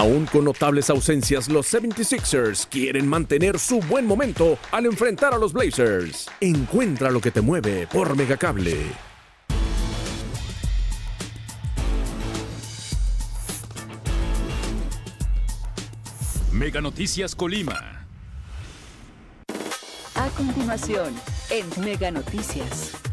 Aún con notables ausencias, los 76ers quieren mantener su buen momento al enfrentar a los Blazers. Encuentra lo que te mueve por Megacable. Mega Noticias Colima. A continuación, en Mega Noticias.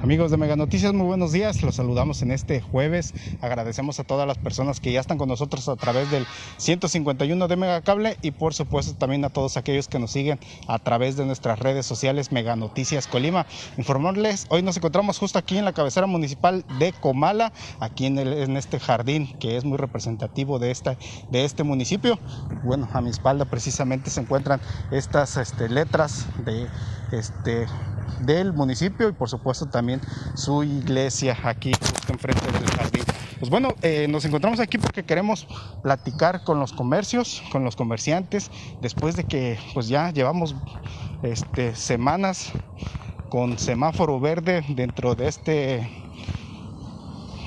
Amigos de Mega Noticias, muy buenos días. Los saludamos en este jueves. Agradecemos a todas las personas que ya están con nosotros a través del 151 de Mega Cable y por supuesto también a todos aquellos que nos siguen a través de nuestras redes sociales Mega Noticias Colima. Informarles, hoy nos encontramos justo aquí en la cabecera municipal de Comala, aquí en, este jardín que es muy representativo de este municipio. Bueno, a mi espalda precisamente se encuentran estas este, letras de este del municipio y por supuesto también su iglesia aquí justo enfrente del jardín. Pues bueno, eh, nos encontramos aquí porque queremos platicar con los comercios, con los comerciantes, después de que pues ya llevamos este, semanas con semáforo verde dentro de este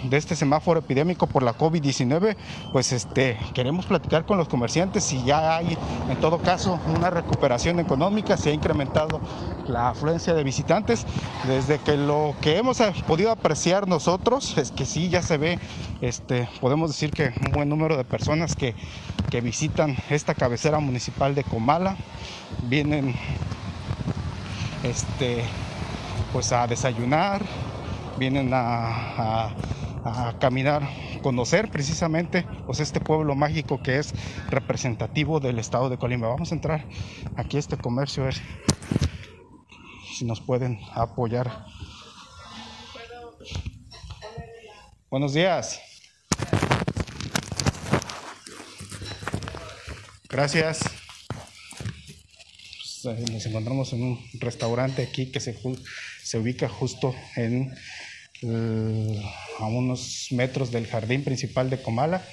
de este semáforo epidémico por la COVID-19, pues este, queremos platicar con los comerciantes si ya hay en todo caso una recuperación económica, se ha incrementado la afluencia de visitantes. Desde que lo que hemos podido apreciar nosotros es que sí ya se ve, este, podemos decir que un buen número de personas que, que visitan esta cabecera municipal de Comala, vienen este, pues a desayunar, vienen a, a a caminar, conocer precisamente pues este pueblo mágico que es representativo del estado de Colima. Vamos a entrar aquí a este comercio a ver si nos pueden apoyar. Buenos días. Gracias. Pues, eh, nos encontramos en un restaurante aquí que se, se ubica justo en a unos metros del jardín principal de Comala.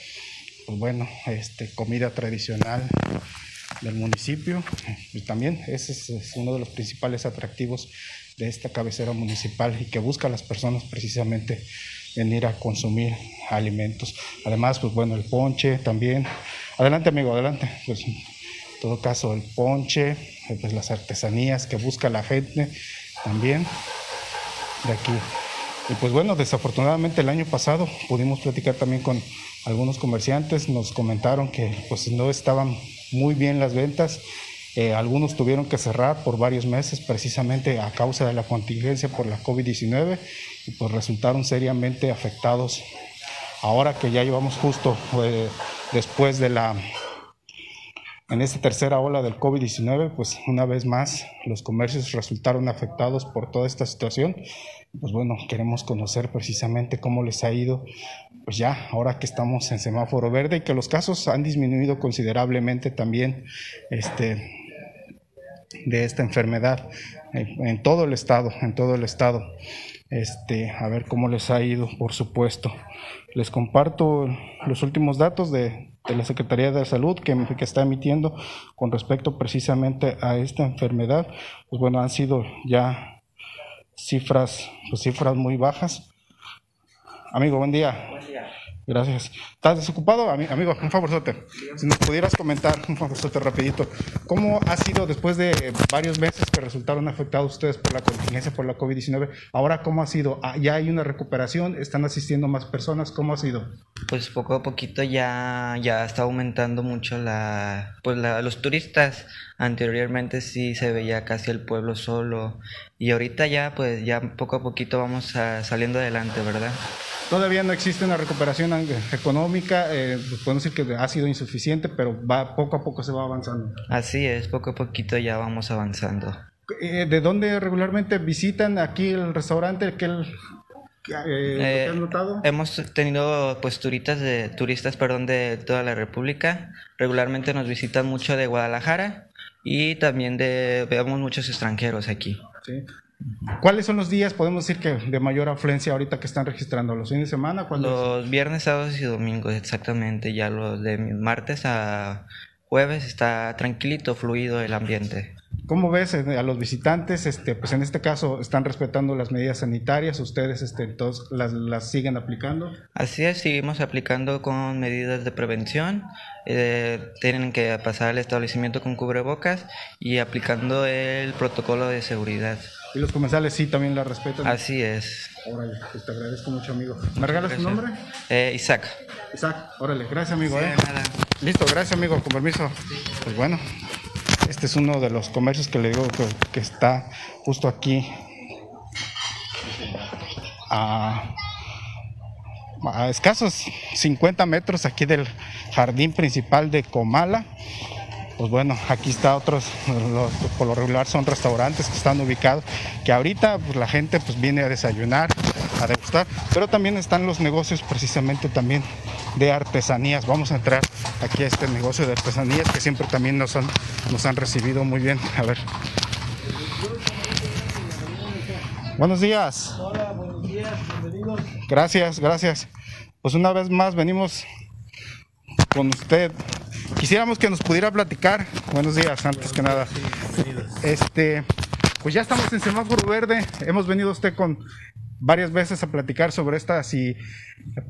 Pues bueno, este, comida tradicional del municipio. Y también ese es, uno de los principales atractivos de esta cabecera municipal y que busca a las personas precisamente venir a consumir alimentos. Además, pues bueno, el ponche también. Adelante, amigo, adelante. Pues en todo caso, el ponche, pues las artesanías que busca la gente también de aquí. Y pues bueno, desafortunadamente el año pasado pudimos platicar también con algunos comerciantes, nos comentaron que pues no estaban muy bien las ventas, eh, algunos tuvieron que cerrar por varios meses precisamente a causa de la contingencia por la COVID-19 y pues resultaron seriamente afectados. Ahora que ya llevamos justo eh, después de la en esta tercera ola del COVID-19, pues una vez más los comercios resultaron afectados por toda esta situación pues bueno, queremos conocer precisamente cómo les ha ido, pues ya, ahora que estamos en semáforo verde y que los casos han disminuido considerablemente también este, de esta enfermedad en, todo el estado, en todo el estado. Este, a ver cómo les ha ido, por supuesto. Les comparto los últimos datos de, la Secretaría de Salud que, que, está emitiendo con respecto precisamente a esta enfermedad. Pues bueno, han sido ya cifras, pues cifras muy bajas. Amigo, buen día. Buen día. Gracias. ¿Estás desocupado? Amigo, un favorzote. Si nos pudieras comentar, un favorzote rapidito, ¿cómo ha sido después de varios meses que resultaron afectados ustedes por la contingencia, por la COVID-19? Ahora, ¿cómo ha sido? Ah, ¿Ya hay una recuperación? ¿Están asistiendo más personas? ¿Cómo ha sido? Pues poco a poquito ya, ya está aumentando mucho la, pues los turistas. Anteriormente sí se veía casi el pueblo solo y ahorita ya pues ya poco a poquito vamos saliendo adelante, ¿verdad? Todavía no existe una recuperación económica, eh, pues podemos decir que ha sido insuficiente, pero va, poco a poco se va avanzando. Así es, poco a poquito ya vamos avanzando. Eh, ¿De dónde regularmente visitan aquí el restaurante? ¿Qué, eh, has notado? Hemos tenido pues turistas de turistas, perdón, de toda la República. Regularmente nos visitan mucho de Guadalajara y también de vemos muchos extranjeros aquí. Sí. ¿Cuáles son los días, podemos decir que de mayor afluencia ahorita que están registrando? ¿Los fines de semana? Los viernes, sábados y domingos, exactamente. Ya los de martes a jueves está tranquilito, fluido el ambiente. ¿Cómo ves eh, a los visitantes? Este, pues en este caso están respetando las medidas sanitarias, ustedes este, entonces las, las siguen aplicando. Así es, seguimos aplicando con medidas de prevención. Eh, tienen que pasar al establecimiento con cubrebocas y aplicando el protocolo de seguridad. Y los comensales sí también la respetan. Así es. Órale, pues te agradezco mucho, amigo. ¿Me regalas tu nombre? Eh, Isaac. Isaac, órale, gracias, amigo. Sí, eh. nada. Listo, gracias, amigo, con permiso. Pues bueno, este es uno de los comercios que le digo que, está justo aquí a, a escasos 50 metros aquí del jardín principal de Comala. Pues bueno, aquí está otros, los- por lo regular son restaurantes que están ubicados, que ahorita pues, la gente pues viene a desayunar, a degustar, pero también están los negocios precisamente también de artesanías. Vamos a entrar aquí a este negocio de artesanías que siempre también nos han, nos han recibido muy bien. A ver. Buenos días. Hola, buenos días, bienvenidos. Gracias, gracias. Pues una vez más venimos con usted. Quisiéramos que nos pudiera platicar. Buenos días, antes que nada. Este, pues ya estamos en semáforo verde. Hemos venido usted con varias veces a platicar sobre esta. Si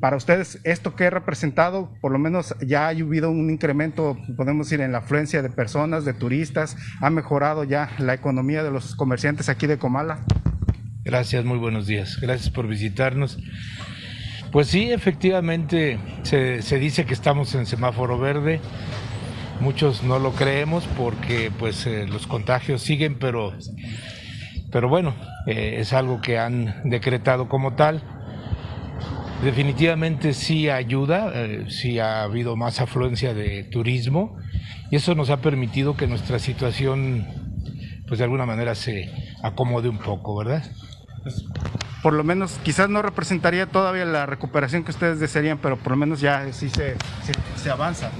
para ustedes esto que ha representado, por lo menos ya ha habido un incremento, podemos decir, en la afluencia de personas, de turistas. Ha mejorado ya la economía de los comerciantes aquí de Comala. Gracias, muy buenos días. Gracias por visitarnos. Pues sí, efectivamente se, se dice que estamos en semáforo verde. Muchos no lo creemos porque pues eh, los contagios siguen, pero, pero bueno, eh, es algo que han decretado como tal. Definitivamente sí ayuda, eh, sí ha habido más afluencia de turismo y eso nos ha permitido que nuestra situación pues de alguna manera se acomode un poco, ¿verdad? Por lo menos quizás no representaría todavía la recuperación que ustedes desearían, pero por lo menos ya sí se, se, avanza.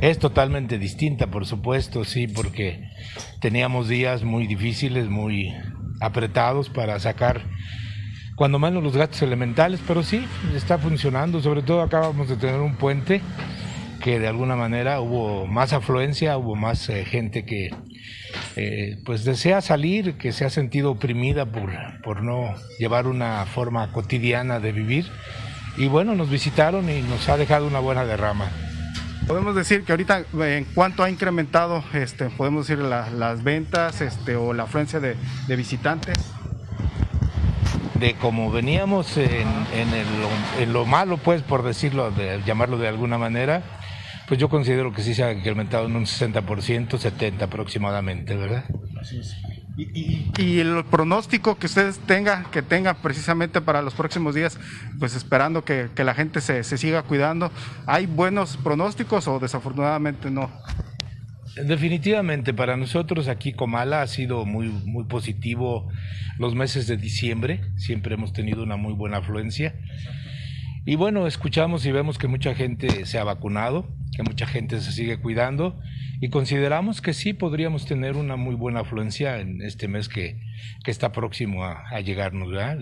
Es totalmente distinta, por supuesto, sí, porque teníamos días muy difíciles, muy apretados para sacar cuando menos los gastos elementales, pero sí, está funcionando, sobre todo acabamos de tener un puente que de alguna manera hubo más afluencia, hubo más eh, gente que eh, pues desea salir, que se ha sentido oprimida por, por no llevar una forma cotidiana de vivir. Y bueno, nos visitaron y nos ha dejado una buena derrama. Podemos decir que ahorita eh, en cuánto ha incrementado, este, podemos decir la- las ventas, este, o la afluencia de, de visitantes. de como veníamos en, en el- en lo malo, pues, por decirlo, de llamarlo de alguna manera, pues yo considero que sí se ha incrementado en un 60%, 70% aproximadamente, ¿verdad? Y, y- y el pronóstico que ustedes tengan, que tengan precisamente para los próximos días, pues esperando que, que la gente se, se siga cuidando, ¿hay buenos pronósticos o desafortunadamente no? Definitivamente, para nosotros aquí Comala ha sido muy, muy positivo los meses de diciembre, siempre hemos tenido una muy buena afluencia. Y bueno, escuchamos y vemos que mucha gente se ha vacunado, que mucha gente se sigue cuidando y consideramos que sí podríamos tener una muy buena afluencia en este mes que, que está próximo a, a llegarnos, ¿verdad?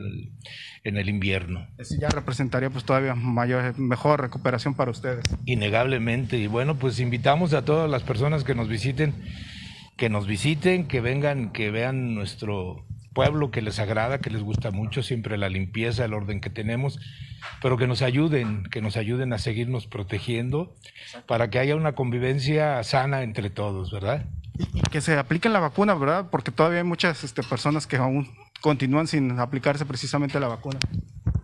En el invierno. Eso ya representaría pues todavía mayor, mejor recuperación para ustedes. Innegablemente. Y bueno, pues invitamos a todas las personas que nos visiten, que nos visiten, que vengan, que vean nuestro pueblo que les agrada, que les gusta mucho, siempre la limpieza, el orden que tenemos, pero que nos ayuden, que nos ayuden a seguirnos protegiendo para que haya una convivencia sana entre todos, ¿verdad? Y que se aplique la vacuna, ¿verdad? Porque todavía hay muchas este, personas que aún continúan sin aplicarse precisamente la vacuna.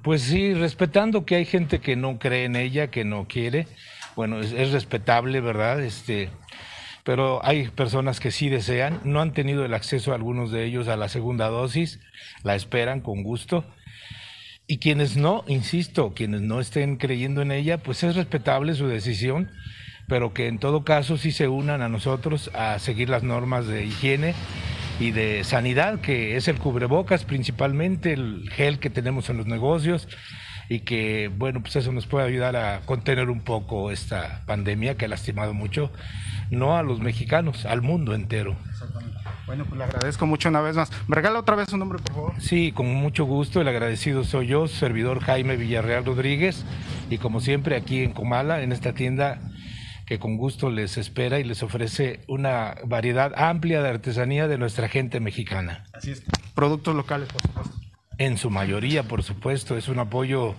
Pues sí, respetando que hay gente que no cree en ella, que no quiere, bueno, es, es respetable, ¿verdad? Este, pero hay personas que sí desean, no han tenido el acceso algunos de ellos a la segunda dosis, la esperan con gusto. Y quienes no, insisto, quienes no estén creyendo en ella, pues es respetable su decisión, pero que en todo caso sí se unan a nosotros a seguir las normas de higiene y de sanidad, que es el cubrebocas principalmente, el gel que tenemos en los negocios y que, bueno, pues eso nos puede ayudar a contener un poco esta pandemia que ha lastimado mucho, no a los mexicanos, al mundo entero. Bueno, pues le agradezco mucho una vez más. ¿Me regala otra vez su nombre, por favor? Sí, con mucho gusto, el agradecido soy yo, servidor Jaime Villarreal Rodríguez, y como siempre aquí en Comala, en esta tienda que con gusto les espera y les ofrece una variedad amplia de artesanía de nuestra gente mexicana. Así es. Productos locales, por supuesto. En su mayoría, por supuesto, es un apoyo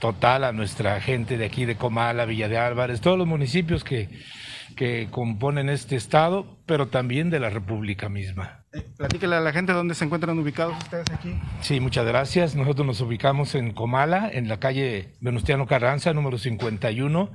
total a nuestra gente de aquí de Comala, Villa de Álvarez, todos los municipios que, que componen este estado, pero también de la República misma. Eh, platíquele a la gente dónde se encuentran ubicados ustedes aquí. Sí, muchas gracias. Nosotros nos ubicamos en Comala, en la calle Venustiano Carranza, número 51,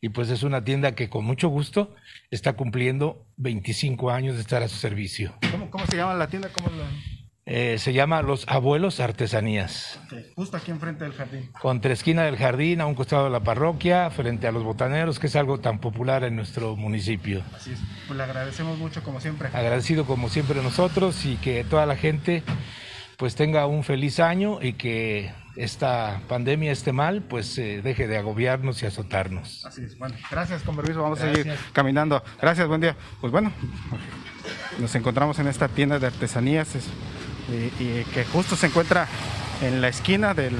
y pues es una tienda que con mucho gusto está cumpliendo 25 años de estar a su servicio. ¿Cómo, cómo se llama la tienda? ¿Cómo lo... Eh, se llama Los Abuelos Artesanías. Justo aquí enfrente del jardín. Contra esquina del jardín, a un costado de la parroquia, frente a los botaneros, que es algo tan popular en nuestro municipio. Así es. Pues le agradecemos mucho, como siempre. Agradecido como siempre nosotros y que toda la gente pues tenga un feliz año y que esta pandemia, este mal, pues eh, deje de agobiarnos y azotarnos. Así es. Bueno, gracias, con permiso. Vamos a seguir caminando. Gracias, buen día. Pues bueno, nos encontramos en esta tienda de artesanías es- y, que justo se encuentra en la esquina del,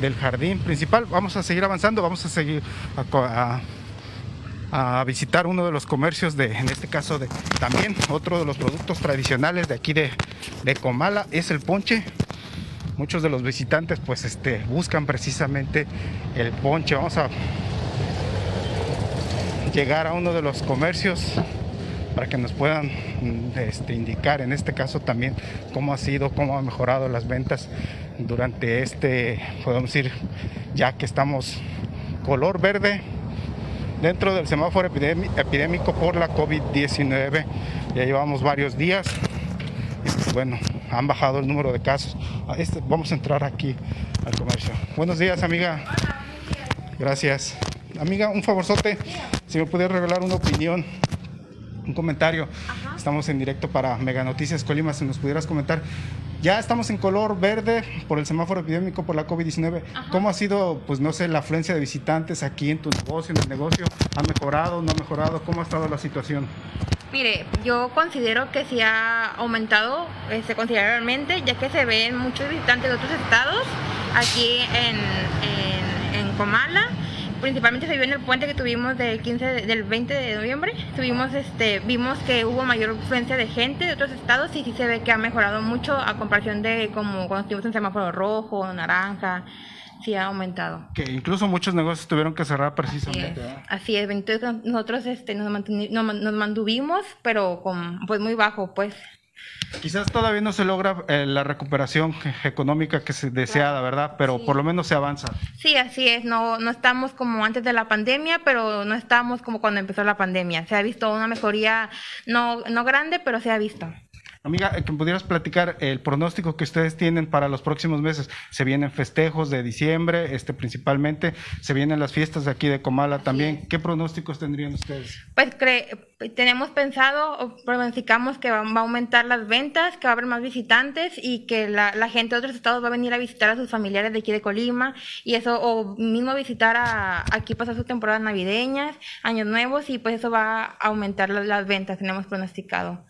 del jardín principal. Vamos a seguir avanzando, vamos a seguir a- a visitar uno de los comercios de, en este caso de también otro de los productos tradicionales de aquí de, de Comala es el ponche. Muchos de los visitantes pues este buscan precisamente el ponche. Vamos a llegar a uno de los comercios para que nos puedan este, indicar en este caso también cómo ha sido, cómo ha mejorado las ventas durante este, podemos decir, ya que estamos color verde dentro del semáforo epidémico por la COVID-19. Ya llevamos varios días y pues, bueno, han bajado el número de casos. Ah, este- vamos a entrar aquí al comercio. Buenos días, amiga. Gracias. Amiga, un favorzote, si me pudiera regalar una opinión, un comentario. Estamos en directo para Mega Noticias Colima, si nos pudieras comentar. Ya estamos en color verde por el semáforo epidémico por la COVID-19. ¿Cómo ha sido, pues no sé, la afluencia de visitantes aquí en tu negocio, en el negocio? ¿Ha mejorado, no ha mejorado? ¿Cómo ha estado la situación? Mire, yo considero que sí ha aumentado este, considerablemente, ya que se ven muchos visitantes de otros estados aquí en, en, en Comala. Principalmente se vio en el puente que tuvimos del 15 de- del 20 de noviembre. Tuvimos este vimos que hubo mayor influencia de gente de otros estados y sí se ve que ha mejorado mucho a comparación de como cuando estuvimos en semáforo rojo, naranja. Sí ha aumentado. Que incluso muchos negocios tuvieron que cerrar Así es, precisamente. así es. Entonces nosotros este, nos, nos mantuvimos, pero con pues muy bajo, pues. Quizás todavía no se logra eh, la recuperación económica que se deseada, ¿verdad? Pero por lo menos se avanza. Sí, así es. No, no estamos como antes de la pandemia, pero no estamos como cuando empezó la pandemia. Se ha visto una mejoría no, no grande, pero se ha visto. Amiga, eh, que pudieras platicar el pronóstico que ustedes tienen para los próximos meses. Se vienen festejos de diciembre, este principalmente, se vienen las fiestas de aquí de Comala también. ¿Qué pronósticos tendrían ustedes? Pues tenemos pensado o pronosticamos que va, va a aumentar las ventas, que va a haber más visitantes y que la, la gente de otros estados va a venir a visitar a sus familiares de aquí de Colima y eso, o mismo visitar a aquí pasar sus temporadas navideñas, años nuevos y pues eso va a aumentar las, las ventas, tenemos pronosticado.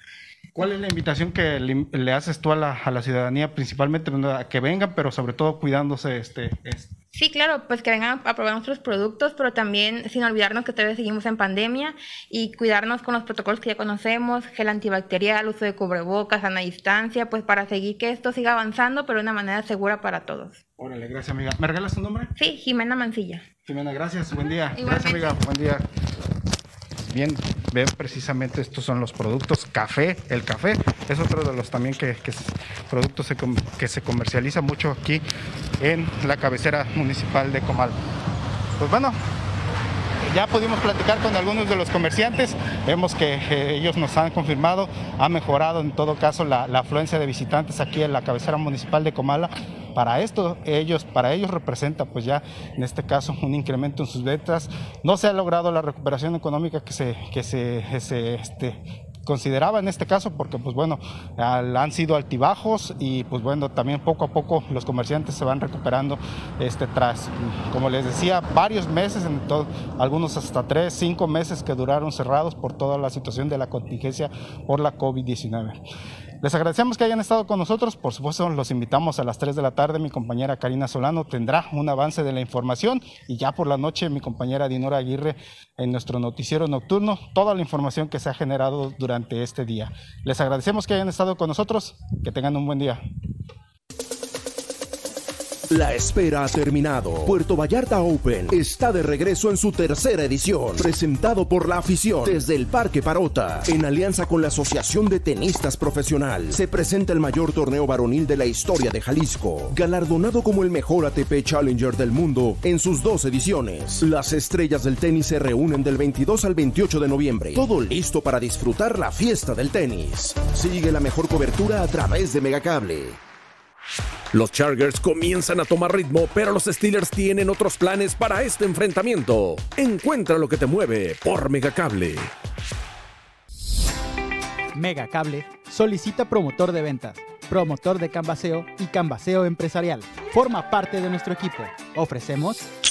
¿Cuál es la invitación que le, le haces tú a la, a la ciudadanía, principalmente a que vengan, pero sobre todo cuidándose este, este Sí, claro, pues que vengan a probar nuestros productos, pero también sin olvidarnos que todavía seguimos en pandemia y cuidarnos con los protocolos que ya conocemos, gel antibacterial, uso de cubrebocas, sana distancia, pues para seguir que esto siga avanzando, pero de una manera segura para todos. Órale, gracias amiga. ¿Me regalas tu nombre? Sí, Jimena Mancilla. Jimena, gracias, buen día. Igualmente. Gracias amiga, buen día. Bien, ven precisamente estos son los productos. Café, el café es otro de los también que, que productos que se comercializa mucho aquí en la cabecera municipal de Comal. Pues bueno, ya pudimos platicar con algunos de los comerciantes, vemos que eh, ellos nos han confirmado, ha mejorado en todo caso la, la afluencia de visitantes aquí en la cabecera municipal de Comala. Para esto, ellos, para ellos representa pues ya en este caso un incremento en sus ventas. No se ha logrado la recuperación económica que se, que se, este, consideraba en este caso porque pues bueno han sido altibajos y pues bueno también poco a poco los comerciantes se van recuperando este tras como les decía varios meses en todo algunos hasta tres cinco meses que duraron cerrados por toda la situación de la contingencia por la COVID-19 Les agradecemos que hayan estado con nosotros. Por supuesto, los invitamos a las 3 de la tarde. Mi compañera Karina Solano tendrá un avance de la información y ya por la noche mi compañera Dinora Aguirre en nuestro noticiero nocturno toda la información que se ha generado durante este día. Les agradecemos que hayan estado con nosotros. Que tengan un buen día. La espera ha terminado. Puerto Vallarta Open está de regreso en su tercera edición, presentado por la afición desde el Parque Parota, en alianza con la Asociación de Tenistas Profesional. Se presenta el mayor torneo varonil de la historia de Jalisco, galardonado como el mejor ATP Challenger del mundo en sus dos ediciones. Las estrellas del tenis se reúnen del 22 al 28 de noviembre. Todo listo para disfrutar la fiesta del tenis. Sigue la mejor cobertura a través de Megacable. Los Chargers comienzan a tomar ritmo, pero los Steelers tienen otros planes para este enfrentamiento. Encuentra lo que te mueve por Megacable. Megacable solicita promotor de ventas, promotor de canvaseo y canvaseo empresarial. Forma parte de nuestro equipo. Ofrecemos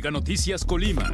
Mega Noticias Colima.